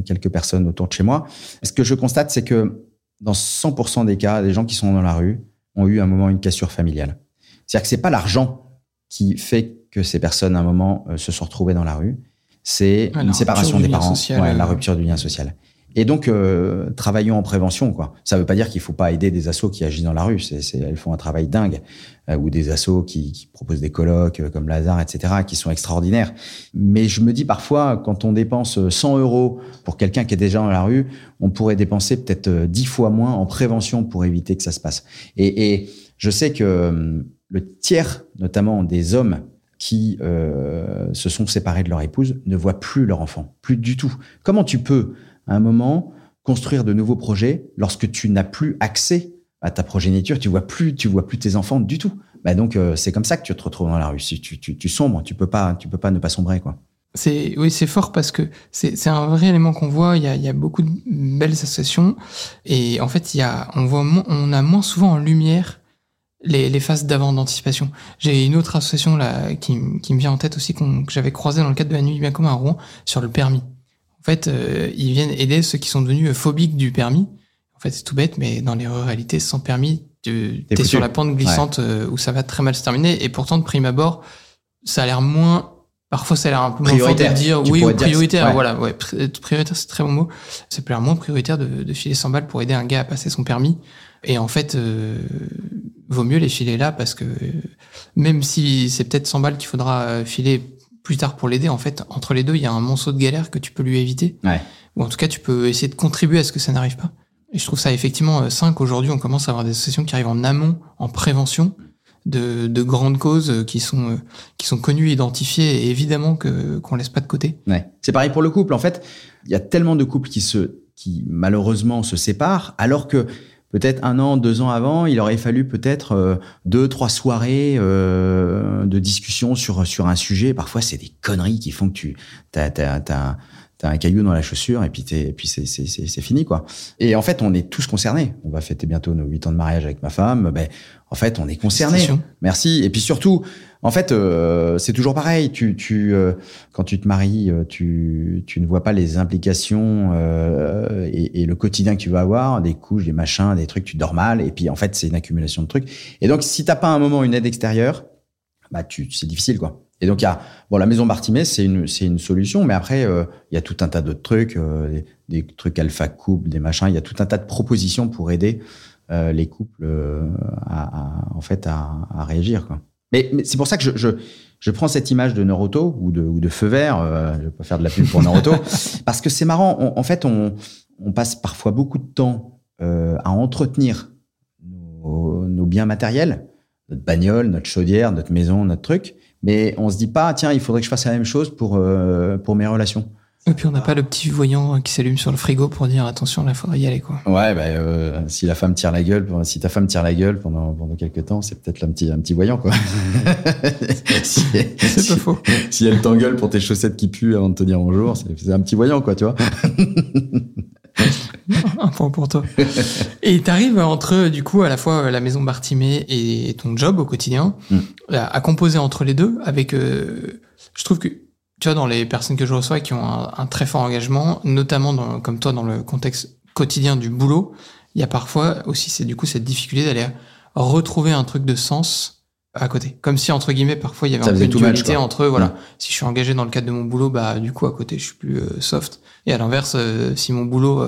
quelques personnes autour de chez moi, ce que je constate, c'est que dans 100% des cas, les gens qui sont dans la rue ont eu un moment une cassure familiale. C'est-à-dire que c'est pas l'argent qui fait que ces personnes, à un moment, se sont retrouvées dans la rue. C'est une séparation des parents, ouais, la rupture du lien social. Et donc, euh, travaillons en prévention. Quoi. Ça ne veut pas dire qu'il faut pas aider des assos qui agissent dans la rue. Elles font un travail dingue. Euh, ou des assos qui, proposent des colloques euh, comme Lazare, etc., qui sont extraordinaires. Mais je me dis parfois, quand on dépense 100 euros pour quelqu'un qui est déjà dans la rue, on pourrait dépenser peut-être 10 fois moins en prévention pour éviter que ça se passe. Et, je sais que le tiers, notamment des hommes qui se sont séparés de leur épouse, ne voient plus leur enfant, plus du tout. Comment tu peux un moment, construire de nouveaux projets lorsque tu n'as plus accès à ta progéniture, tu vois plus, tu vois plus tes enfants du tout. Bah donc euh, c'est comme ça que tu te retrouves dans la rue. Tu, tu, tu sombres, tu peux pas, tu peux pas ne pas sombrer quoi. C'est oui, c'est fort parce que c'est un vrai élément qu'on voit. Il y a, il y a beaucoup de belles associations et en fait il y a on voit on a moins souvent en lumière les, les phases d'avant d'anticipation. J'ai une autre association là qui, qui me vient en tête aussi que j'avais croisé dans le cadre de la nuit bien commun à Rouen sur le permis. En fait, euh, ils viennent aider ceux qui sont devenus phobiques du permis. En fait, c'est tout bête, mais dans les ruralités, sans permis, tu es sur la pente glissante euh, où ça va très mal se terminer. Et pourtant, de prime abord, ça a l'air moins Parfois, ça a l'air un peu moins prioritaire. de dire oui ou prioritaire. Voilà, ouais, prioritaire, c'est très bon mot. C'est l'air moins prioritaire de, de, filer 100 balles pour aider un gars à passer son permis. Et en fait, euh, vaut mieux les filer là parce que même si c'est peut-être 100 balles qu'il faudra filer plus tard pour l'aider, en fait, entre les deux, il y a un monceau de galère que tu peux lui éviter. Ouais. Ou en tout cas, tu peux essayer de contribuer à ce que ça n'arrive pas. Et je trouve ça effectivement euh, sain qu'aujourd'hui, on commence à avoir des associations qui arrivent en amont, en prévention de, de grandes causes euh, qui sont, euh, qui sont connues, identifiées, et évidemment que, qu'on laisse pas de côté. Ouais. C'est pareil pour le couple. En fait, il y a tellement de couples qui se, qui malheureusement se séparent, alors que peut-être un an, deux ans avant, il aurait fallu peut-être euh, deux, trois soirées euh, de discussion sur un sujet. Parfois, c'est des conneries qui font que tu t'as un caillou dans la chaussure et puis t'es, et puis c'est c'est c'est fini quoi. Et en fait, on est tous concernés. On va fêter bientôt nos huit ans de mariage avec ma femme. Ben en fait, on est concernés. Merci. Et puis surtout, en fait, euh, c'est toujours pareil. Tu, tu, euh, quand tu te maries, euh, tu, tu ne vois pas les implications euh, et, et, le quotidien que tu vas avoir, des couches, des machins, des trucs, tu dors mal. Et puis, en fait, c'est une accumulation de trucs. Et donc, si t'as pas un moment une aide extérieure, bah, tu, c'est difficile, quoi. Et donc, il y a, bon, la maison Bartimée, c'est une, c'est une solution, mais après, il y a tout un tas d'autres trucs, des, des, trucs alpha couple, des machins. Il y a tout un tas de propositions pour aider les couples à, à, en fait, à, à réagir, quoi. Mais, mais c'est pour ça que je, je, je, prends cette image de Noroto ou de, ou de feu vert. Euh, je vais pas faire de la pub pour Noroto (laughs) parce que c'est marrant. On, en fait, on, on, passe parfois beaucoup de temps euh, à entretenir nos, nos, biens matériels, notre bagnole, notre chaudière, notre maison, notre truc. Mais on se dit pas, tiens, il faudrait que je fasse la même chose pour euh, pour mes relations. Et puis on n'a pas le petit voyant qui s'allume sur le frigo pour dire attention, là, faudrait y aller, quoi. Ouais, bah, euh, si la femme tire la gueule, si ta femme tire la gueule pendant, pendant quelques temps, c'est peut-être un petit, un petit voyant, quoi. (laughs) si, c'est pas faux. Si elle t'engueule pour tes chaussettes qui puent avant de te dire bonjour, c'est un petit voyant, quoi, tu vois. (laughs) (laughs) un point pour toi. (laughs) Et t'arrives entre, du coup, à la fois la maison Bartimée et ton job au quotidien, mm. à, composer entre les deux avec, euh, je trouve que, tu vois, dans les personnes que je reçois qui ont un, très fort engagement, notamment dans, comme toi, dans le contexte quotidien du boulot, il y a parfois aussi, c'est du coup, cette difficulté d'aller retrouver un truc de sens à côté. Comme si, entre guillemets, parfois, il y avait un peu une dualité entre, voilà, mm. si je suis engagé dans le cadre de mon boulot, bah, du coup, à côté, je suis plus euh, soft. Et à l'inverse, euh, si mon boulot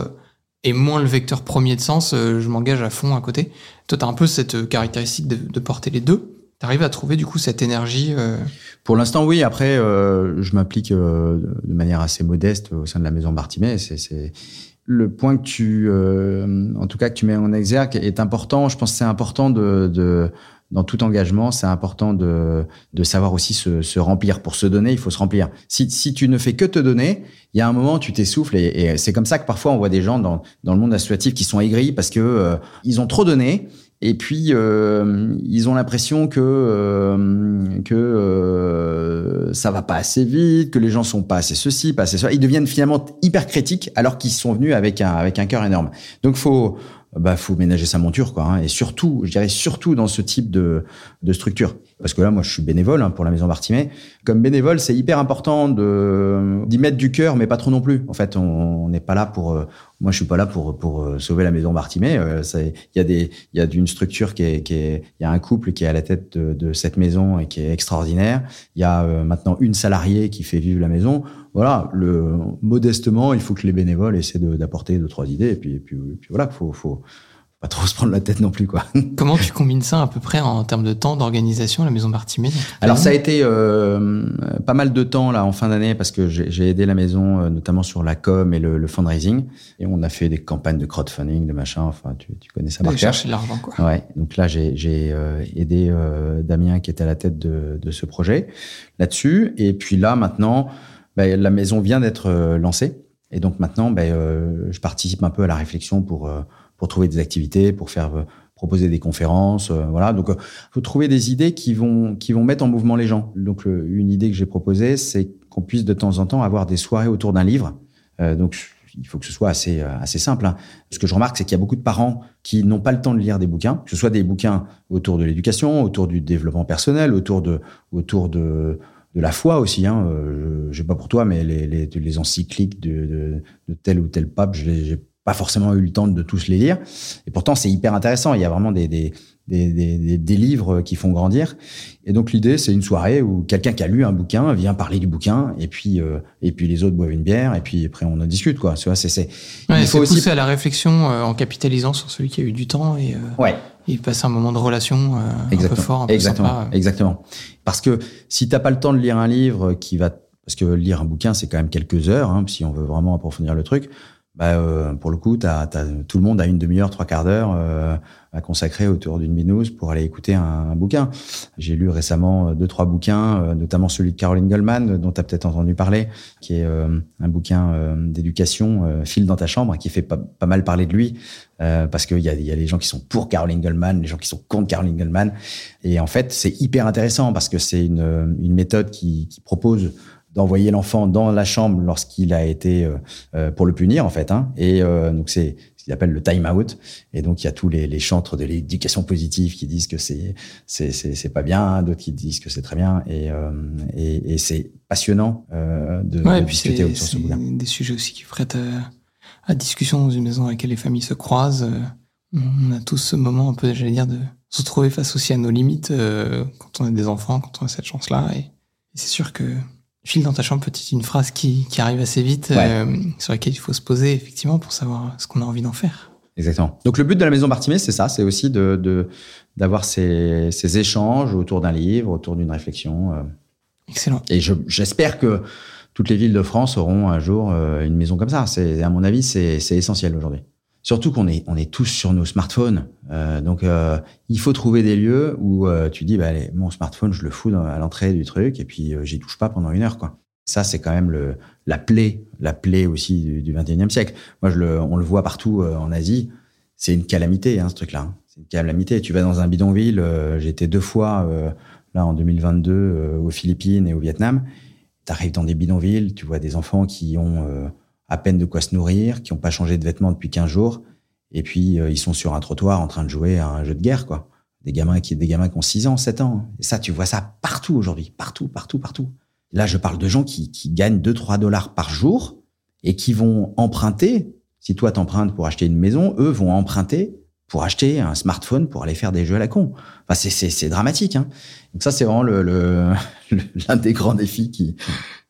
est moins le vecteur premier de sens, je m'engage à fond à côté. Toi, tu as un peu cette caractéristique de, porter les deux. T'arrives à trouver du coup cette énergie euh... Pour l'instant, oui. Après, euh, je m'applique euh, de manière assez modeste au sein de la maison Bartimée. C'est le point que tu, euh, en tout cas, que tu mets en exergue est important. Je pense que c'est important de, de, dans tout engagement, c'est important de, de savoir aussi se, se, remplir. Pour se donner, il faut se remplir. Si, si tu ne fais que te donner, il y a un moment, tu t'essouffles et, et c'est comme ça que parfois on voit des gens dans, dans le monde associatif qui sont aigris parce que euh, ils ont trop donné et puis euh, ils ont l'impression que euh, que euh, ça va pas assez vite, que les gens sont pas assez ceci, pas assez ça. Ils deviennent finalement hyper critiques alors qu'ils sont venus avec un avec un cœur énorme. Donc faut bah faut ménager sa monture quoi. Hein, et surtout, je dirais surtout dans ce type de de structure parce que là, moi, je suis bénévole hein, pour la Maison Bartimée. Comme bénévole, c'est hyper important de d'y mettre du cœur, mais pas trop non plus. En fait, on n'est pas là pour. Euh, moi, je suis pas là pour pour euh, sauver la Maison Bartimée. Euh, il y a des, il y a d'une structure qui est, qui est, il y a un couple qui est à la tête de, de cette maison et qui est extraordinaire. Il y a maintenant une salariée qui fait vivre la maison. Voilà, le modestement, il faut que les bénévoles essaient d'apporter deux trois idées. Et puis, et puis, et puis voilà, faut, faut pas trop se prendre la tête non plus quoi. (laughs) Comment tu combines ça à peu près en termes de temps d'organisation la maison Bartimée Alors ça a été euh, pas mal de temps là en fin d'année parce que j'ai aidé la maison euh, notamment sur la com et le, le, fundraising et on a fait des campagnes de crowdfunding, de machin. Enfin tu, tu connais ça. Chercher l'argent quoi. Ouais. Donc là j'ai euh, aidé euh, Damien qui était à la tête de, de ce projet là-dessus et puis là maintenant bah, la maison vient d'être euh, lancée et donc maintenant bah, je participe un peu à la réflexion pour pour trouver des activités, pour faire euh, proposer des conférences, euh, voilà. Donc, euh, faut trouver des idées qui vont qui vont mettre en mouvement les gens. Donc, une idée que j'ai proposée, c'est qu'on puisse de temps en temps avoir des soirées autour d'un livre. donc, il faut que ce soit assez assez simple. Hein. Ce que je remarque, c'est qu'il y a beaucoup de parents qui n'ont pas le temps de lire des bouquins, que ce soit des bouquins autour de l'éducation, autour du développement personnel, autour de autour de de la foi aussi. Hein. je, sais pas pour toi, mais les, les, les encycliques de, de, de, tel ou tel pape, je les, pas forcément eu le temps de tous les lire. Et pourtant, c'est hyper intéressant. Il y a vraiment des, des, des, des, des livres qui font grandir. Et donc, l'idée, c'est une soirée où quelqu'un qui a lu un bouquin vient parler du bouquin, et puis, euh, et puis les autres boivent une bière, et puis après, on en discute, quoi. C'est, c'est, il faut aussi à la réflexion euh, en capitalisant sur celui qui a eu du temps et, euh, ouais. et passer un moment de relation un peu fort, un peu Exactement. Sympa. Exactement. Parce que si t'as pas le temps de lire un livre qui va parce que lire un bouquin, c'est quand même quelques heures, hein, si on veut vraiment approfondir le truc bah, euh, pour le coup, tout le monde a une demi-heure, trois quarts d'heure euh, à consacrer autour d'une binouze pour aller écouter un, un, bouquin. J'ai lu récemment euh, deux, trois bouquins, euh, notamment celui de Caroline Goldman, dont tu as peut-être entendu parler, qui est euh, un bouquin d'éducation, File dans ta chambre, qui fait pas, pas mal parler de lui, parce qu'il y a, y a des gens qui sont pour Caroline Goldman, des gens qui sont contre Caroline Goldman. Et en fait, c'est hyper intéressant parce que c'est une, une méthode qui, qui propose d'envoyer l'enfant dans la chambre lorsqu'il a été euh, euh, pour le punir en fait hein. et euh, donc c'est ce qu'il appelle le time out. Et donc il y a tous les, les chantres de l'éducation positive qui disent que c'est c'est c'est pas bien d'autres qui disent que c'est très bien. Et et, et c'est passionnant de, ouais, de discuter autour de ce bouquin. des sujets aussi qui prêtent à, à, discussion dans une maison dans laquelle les familles se croisent. On a tous ce moment un peu j'allais dire de se trouver face aussi à nos limites quand on a des enfants quand on a cette chance là et, et c'est sûr que File dans ta chambre, petite une phrase qui, qui arrive assez vite, ouais. euh, sur laquelle il faut se poser effectivement pour savoir ce qu'on a envie d'en faire. Exactement. Donc le but de la maison Bartimée, c'est ça, c'est aussi de d'avoir ces, ces échanges autour d'un livre, autour d'une réflexion. Euh. Excellent. Et j'espère que toutes les villes de France auront un jour euh, une maison comme ça. C'est à mon avis, c'est essentiel aujourd'hui. Surtout qu'on est, on est tous sur nos smartphones. Euh, donc, euh, il faut trouver des lieux où euh, tu dis, bah, allez, mon smartphone, je le fous à l'entrée du truc et puis euh, j'y touche pas pendant une heure, quoi. Ça, c'est quand même le, la plaie, la plaie aussi du, du 21e siècle. Moi, je le, on le voit partout euh, en Asie. C'est une calamité, hein, ce truc-là. hein. C'est une calamité. Tu vas dans un bidonville. euh, J'étais deux fois, là, en 2022, euh, aux Philippines et au Vietnam. Tu arrives dans des bidonvilles, tu vois des enfants qui ont à peine de quoi se nourrir, qui n'ont pas changé de vêtements depuis 15 jours. Et puis, euh, ils sont sur un trottoir en train de jouer à un jeu de guerre, quoi. Des gamins qui, des gamins qui ont 6 ans, 7 ans. Et ça, tu vois ça partout aujourd'hui. Partout, partout, partout. Là, je parle de gens qui, gagnent 2-3 dollars par jour et qui vont emprunter. Si toi, t'empruntes pour acheter une maison, eux vont emprunter pour acheter un smartphone pour aller faire des jeux à la con. Enfin, c'est, dramatique. Hein. Donc ça, c'est vraiment (laughs) l'un des grands défis qui,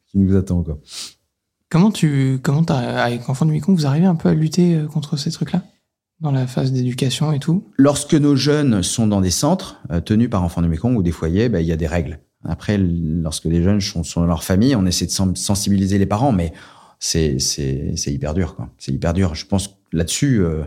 qui nous attend. Quoi. Comment tu, comment avec Enfants du Mekong, vous arrivez un peu à lutter euh, contre ces trucs-là? Dans la phase d'éducation et tout? Lorsque nos jeunes sont dans des centres euh, tenus par Enfants du Mékong ou des foyers, ben, il y a des règles. Après, lorsque les jeunes sont, dans leur famille, on essaie de sen- sensibiliser les parents, mais c'est, hyper dur. C'est hyper dur. Je pense là-dessus, euh,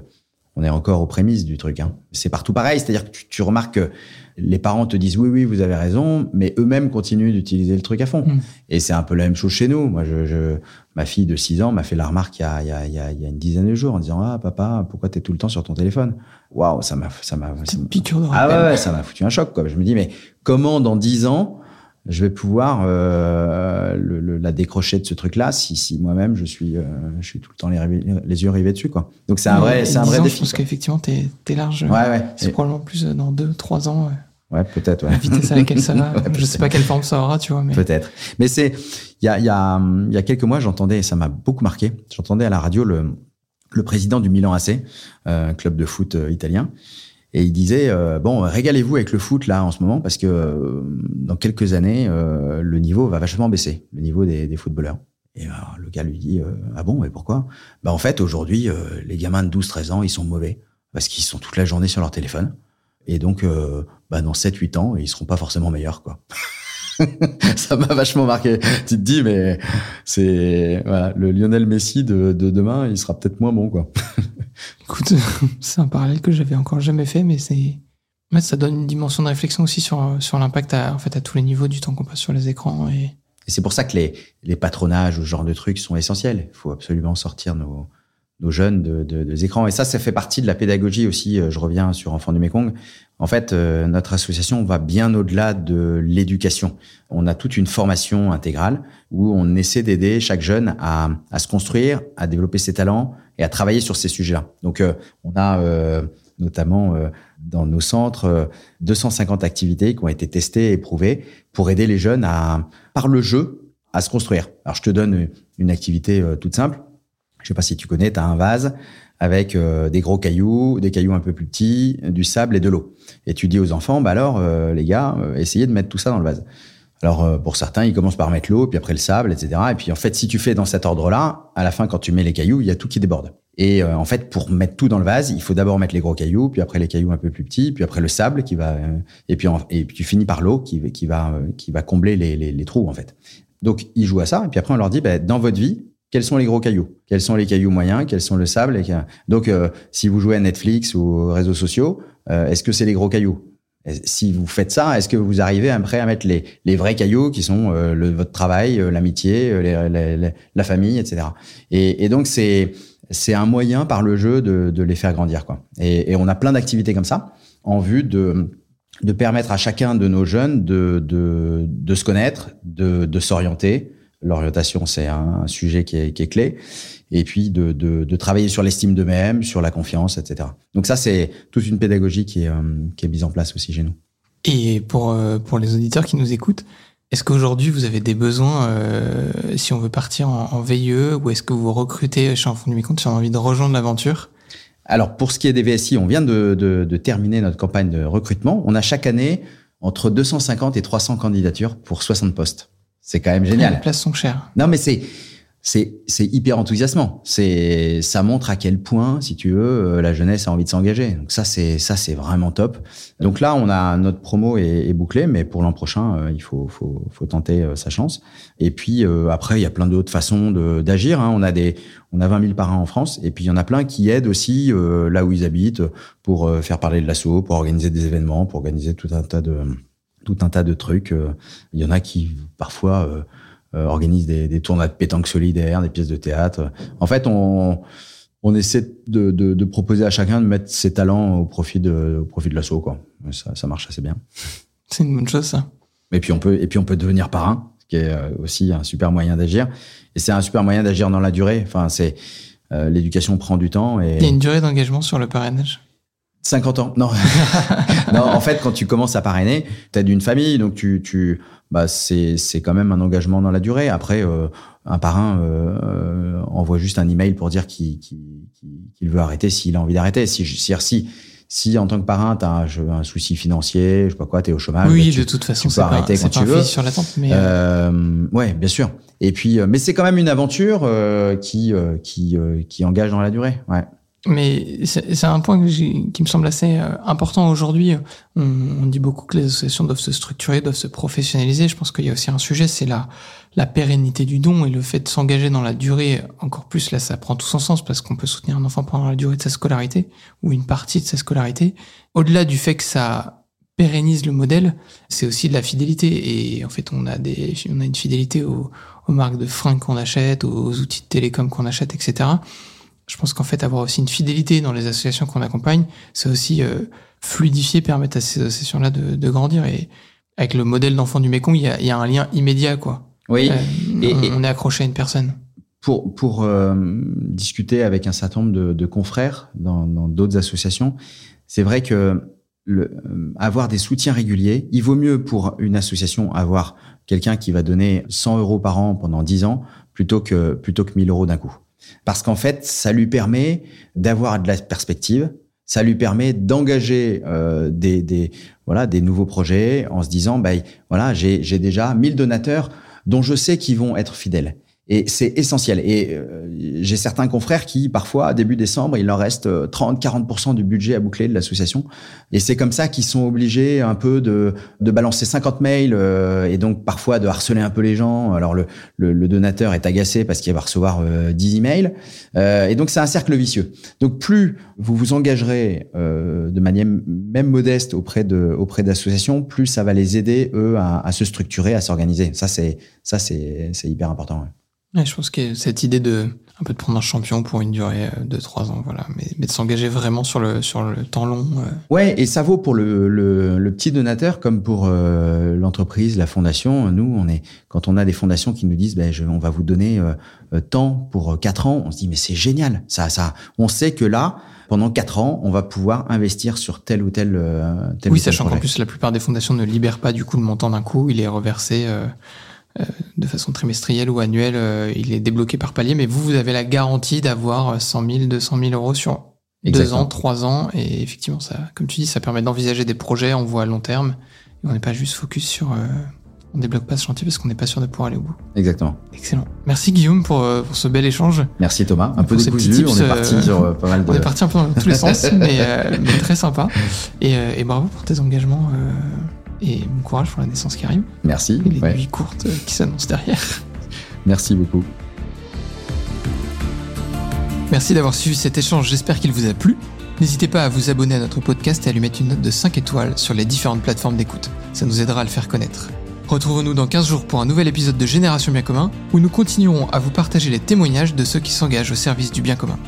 on est encore aux prémices du truc. Hein. C'est partout pareil. C'est-à-dire que tu, tu remarques que les parents te disent oui, oui, vous avez raison, mais eux-mêmes continuent d'utiliser le truc à fond. Mm. Et c'est un peu la même chose chez nous. Moi, je, je, ma fille de 6 ans m'a fait la remarque il y, a, il, y a, il, y a, une dizaine de jours en disant Ah, papa, pourquoi t'es tout le temps sur ton téléphone? Waouh, ça m'a. Ça m'a ça Petite m'a- piqûre de ah ouais, ouais, ça m'a foutu un choc. Quoi. Je me dis, mais comment dans 10 ans, je vais pouvoir euh, le, le- la décrocher de ce truc-là si, si moi-même, je suis, euh, je suis tout le temps les, les yeux rivés dessus. quoi. Donc c'est un vrai, c'est un 10 vrai ans, défi. Je pense qu'effectivement, t'es, t'es large. Ouais, ouais. C'est Et- probablement plus euh, dans 2-3 ans, ouais, peut-être, ouais. la vitesse à laquelle ça va. (laughs) Ouais, je sais pas quelle forme ça aura, tu vois, mais Peut-être. Mais c'est, il y a, y, a, y a quelques mois, j'entendais, et ça m'a beaucoup marqué, j'entendais à la radio le, le président du Milan AC, euh, club de foot euh, italien, et il disait, euh, bon, régalez-vous avec le foot là en ce moment, parce que euh, dans quelques années, euh, le niveau va vachement baisser, le niveau des, des footballeurs. Et alors, le gars lui dit, euh, ah bon, mais pourquoi? Bah, En fait, aujourd'hui, euh, les gamins de 12-13 ans, ils sont mauvais, parce qu'ils sont toute la journée sur leur téléphone. Et donc, euh, bah, dans 7-8 ans, ils seront pas forcément meilleurs, quoi. (laughs) ça m'a vachement marqué. Tu te dis, mais c'est voilà, le Lionel Messi de, de demain, il sera peut-être moins bon, quoi. (laughs) écoute, (laughs) c'est un parallèle que j'avais encore jamais fait, mais c'est. Ça donne une dimension de réflexion aussi sur, sur l'impact à, en fait, à tous les niveaux du temps qu'on passe sur les écrans. Et... Et c'est pour ça que les, les patronages ou ce genre de trucs sont essentiels. Il faut absolument sortir nos, nos jeunes de, de, des écrans. Et ça, ça fait partie de la pédagogie aussi. Euh, Je reviens sur Enfants du Mékong. En fait, euh, notre association va bien au-delà de l'éducation. On a toute une formation intégrale où on essaie d'aider chaque jeune à, à se construire, à développer ses talents et à travailler sur ces sujets-là. Donc, euh, on a euh, notamment euh, dans nos centres euh, 250 activités qui ont été testées et éprouvées pour aider les jeunes à, par le jeu, à se construire. Alors, je te donne une activité toute simple. Je sais pas si tu connais, tu as un vase avec euh, des gros cailloux, des cailloux un peu plus petits, du sable et de l'eau. Et tu dis aux enfants, bah alors, euh, les gars, essayez de mettre tout ça dans le vase. Alors, euh, pour certains, ils commencent par mettre l'eau, puis après le sable, etc. Et puis, en fait, si tu fais dans cet ordre-là, à la fin, quand tu mets les cailloux, il y a tout qui déborde. Et euh, en fait, pour mettre tout dans le vase, il faut d'abord mettre les gros cailloux, puis après les cailloux un peu plus petits, puis après le sable qui va, euh, et puis et puis tu finis par l'eau qui, va qui va combler les, les, trous en fait. Donc ils jouent à ça, et puis après on leur dit, bah, dans votre vie, quels sont les gros cailloux? Quels sont les cailloux moyens? Quels sont le sable? Et Donc si vous jouez à Netflix ou aux réseaux sociaux, est-ce que c'est les gros cailloux? Si vous faites ça, est-ce que vous arrivez après à mettre les, vrais cailloux qui sont euh, votre travail, euh, l'amitié, euh, la famille, etc. Et, donc c'est un moyen par le jeu de, les faire grandir quoi. Et, on a plein d'activités comme ça en vue de permettre à chacun de nos jeunes de se connaître, de, s'orienter. L'orientation c'est un, un sujet qui est, qui est clé. Et puis de, de, de travailler sur l'estime d'eux-mêmes, sur la confiance, etc. Donc ça c'est toute une pédagogie qui est euh, qui est mise en place aussi chez nous. Et pour, euh, pour les auditeurs qui nous écoutent, est-ce qu'aujourd'hui vous avez des besoins euh, si on veut partir en, en VIE ou est-ce que vous recrutez chez Enfants du Mécompte si on a envie de rejoindre l'aventure? Alors, pour ce qui est des VSI, on vient de, de, de terminer notre campagne de recrutement. On a chaque année entre 250 et 300 candidatures pour 60 postes. C'est quand même Les génial. places sont chères. Non, mais c'est c'est hyper enthousiasmant. C'est ça montre à quel point, si tu veux, euh, la jeunesse a envie de s'engager. Donc ça c'est ça c'est vraiment top. Donc là, on a notre promo est, est bouclée, mais pour l'an prochain, euh, il faut faut faut tenter euh, sa chance. Et puis après, il y a plein d'autres façons d'agir. Hein. On a des on a 20 000 parrains en France, et puis il y en a plein qui aident aussi là où ils habitent pour faire parler de l'assaut, pour organiser des événements, pour organiser tout un tas de tout un tas de trucs. Il y en a qui parfois organise des, des tournois de pétanque solidaire, des pièces de théâtre. En fait, on, on essaie de, de, de proposer à chacun de mettre ses talents au profit de, au profit de l'assaut, quoi. Ça, ça marche assez bien. (laughs) C'est une bonne chose, ça. Et puis on peut, et puis on peut devenir parrain, ce qui est euh, aussi un super moyen d'agir. Et c'est un super moyen d'agir dans la durée. Enfin, c'est euh, l'éducation prend du temps et Il y a une durée d'engagement sur le parrainage? 50 ans. Non. (laughs) non, en fait, quand tu commences à parrainer, tu d'une famille, donc tu, tu, bah, c'est, c'est quand même un engagement dans la durée. Après, euh, un parrain euh, euh, envoie juste un email pour dire qu'il, qu'il veut arrêter s'il a envie d'arrêter. Si, si, si, si en tant que parrain, tu as un, souci financier, je sais pas quoi, tu es au chômage. oui, bah, tu- de toute façon, c'est peux pas, quand pas tu veux. sur l'attente. Mais euh, Euh, ouais, bien sûr. Et puis, euh, mais c'est quand même une aventure euh, qui, euh, qui, euh, qui engage dans la durée. Ouais. Mais c'est un point que qui me semble assez euh, important aujourd'hui. On, on dit beaucoup que les associations doivent se structurer, doivent se professionnaliser. Je pense qu'il y a aussi un sujet, c'est la, la pérennité du don et le fait de s'engager dans la durée. Encore plus, là, ça prend tout son sens parce qu'on peut soutenir un enfant pendant la durée de sa scolarité ou une partie de sa scolarité. Au-delà du fait que ça pérennise le modèle, c'est aussi de la fidélité. Et en fait, on a des, on a une fidélité aux, aux marques de fringues qu'on achète, aux outils de télécom qu'on achète, etc je pense qu'en fait, avoir aussi une fidélité dans les associations qu'on accompagne, c'est aussi euh, fluidifier, permettre à ces associations-là de, de grandir. Et avec le modèle d'enfant du Mékong, il y a, y a un lien immédiat, quoi. Oui. Euh, et- on, et- on est accroché à une personne. pour, pour euh, discuter avec un certain nombre de, de confrères dans dans d'autres associations, c'est vrai que le, euh, avoir des soutiens réguliers, il vaut mieux pour une association avoir quelqu'un qui va donner 100 euros par an pendant 10 ans plutôt que, plutôt que 1000 euros d'un coup. Parce qu'en fait, ça lui permet d'avoir de la perspective, ça lui permet d'engager euh, des, des, voilà, des nouveaux projets en se disant, bah, voilà, j'ai j'ai déjà 1000 donateurs dont je sais qu'ils vont être fidèles. Et c'est essentiel. Et euh, j'ai certains confrères qui, parfois, début décembre, il leur reste euh, 30-40% du budget à boucler de l'association. Et c'est comme ça qu'ils sont obligés un peu de, de balancer 50 mails euh, et donc parfois de harceler un peu les gens. Alors le, le, le donateur est agacé parce qu'il va recevoir euh, 10 emails. Euh, et donc c'est un cercle vicieux. Donc plus vous vous engagerez euh, de manière même modeste auprès de auprès d'associations, plus ça va les aider eux à, à se structurer, à s'organiser. Ça c'est ça c'est hyper important. Ouais, je pense que cette idée de un peu de prendre un champion pour une durée euh, de trois ans, voilà, mais, mais de s'engager vraiment sur le sur le temps long. euh, Ouais, et ça vaut pour le, le, le petit donateur comme pour euh, l'entreprise, la fondation. Nous, on est quand on a des fondations qui nous disent, ben, je, on va vous donner euh, euh, tant pour euh, quatre ans, on se dit mais c'est génial. Ça, ça, on sait que là, pendant quatre ans, on va pouvoir investir sur tel ou tel. euh, tel oui, ou tel sachant qu'en plus la plupart des fondations ne libèrent pas du coup le montant d'un coup, il est reversé de façon trimestrielle ou annuelle, euh, il est débloqué par palier, mais vous, vous avez la garantie d'avoir 100 000, 200 000 euros sur deux ans, trois ans, et effectivement, ça, comme tu dis, ça permet d'envisager des projets en voie à long terme, et on n'est pas juste focus sur... euh, on débloque pas ce chantier parce qu'on n'est pas sûr de pouvoir aller au bout. Exactement. Excellent. Merci Guillaume pour, euh, pour ce bel échange. Merci Thomas. Un peu décousu. On est parti euh, sur euh, pas mal de. On est parti un peu dans tous les (laughs) sens, mais, euh, mais très sympa. Et, euh, et bravo pour tes engagements euh, et bon courage pour la naissance qui arrive Merci. et les ouais. nuits courtes euh, qui s'annoncent derrière. (laughs) Merci beaucoup. Merci d'avoir suivi cet échange, j'espère qu'il vous a plu. N'hésitez pas à vous abonner à notre podcast et à lui mettre une note de 5 étoiles sur les différentes plateformes d'écoute. Ça nous aidera à le faire connaître. Retrouvons-nous dans 15 jours pour un nouvel épisode de Génération Bien Commun où nous continuerons à vous partager les témoignages de ceux qui s'engagent au service du bien commun.